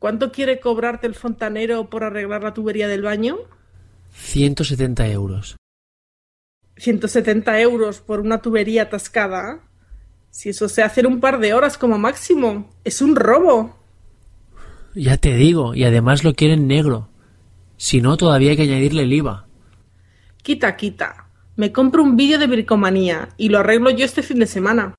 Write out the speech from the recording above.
¿Cuánto quiere cobrarte el fontanero por arreglar la tubería del baño? 170 euros. 170 euros por una tubería atascada. Si eso se hace en un par de horas como máximo, es un robo. Ya te digo, y además lo quieren negro. Si no, todavía hay que añadirle el IVA. Quita, quita. Me compro un vídeo de bricomanía y lo arreglo yo este fin de semana.